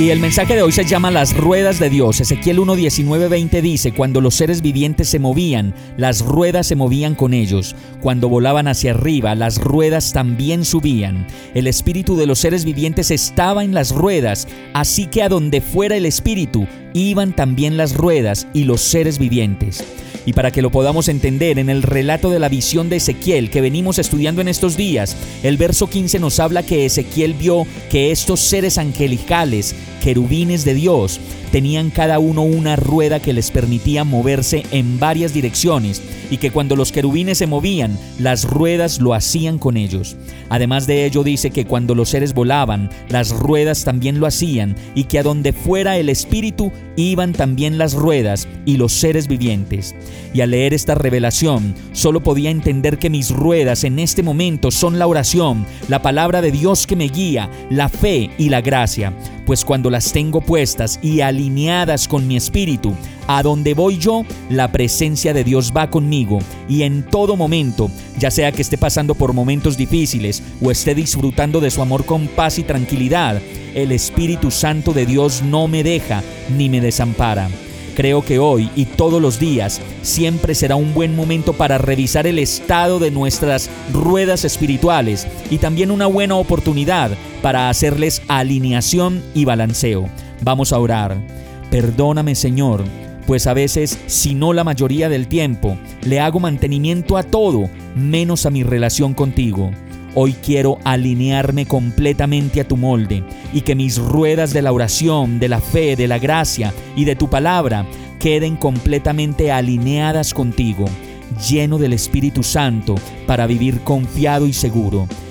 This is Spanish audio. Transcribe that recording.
Y el mensaje de hoy se llama Las ruedas de Dios. Ezequiel 1.19.20 dice, cuando los seres vivientes se movían, las ruedas se movían con ellos. Cuando volaban hacia arriba, las ruedas también subían. El espíritu de los seres vivientes estaba en las ruedas, así que a donde fuera el espíritu, iban también las ruedas y los seres vivientes. Y para que lo podamos entender en el relato de la visión de Ezequiel que venimos estudiando en estos días, el verso 15 nos habla que Ezequiel vio que estos seres angelicales, querubines de Dios, tenían cada uno una rueda que les permitía moverse en varias direcciones y que cuando los querubines se movían, las ruedas lo hacían con ellos. Además de ello dice que cuando los seres volaban, las ruedas también lo hacían y que a donde fuera el espíritu iban también las ruedas y los seres vivientes. Y al leer esta revelación, solo podía entender que mis ruedas en este momento son la oración, la palabra de Dios que me guía, la fe y la gracia pues cuando las tengo puestas y alineadas con mi espíritu, a donde voy yo, la presencia de Dios va conmigo y en todo momento, ya sea que esté pasando por momentos difíciles o esté disfrutando de su amor con paz y tranquilidad, el Espíritu Santo de Dios no me deja ni me desampara. Creo que hoy y todos los días siempre será un buen momento para revisar el estado de nuestras ruedas espirituales y también una buena oportunidad para hacerles alineación y balanceo. Vamos a orar. Perdóname Señor, pues a veces, si no la mayoría del tiempo, le hago mantenimiento a todo, menos a mi relación contigo. Hoy quiero alinearme completamente a tu molde y que mis ruedas de la oración, de la fe, de la gracia y de tu palabra queden completamente alineadas contigo, lleno del Espíritu Santo para vivir confiado y seguro.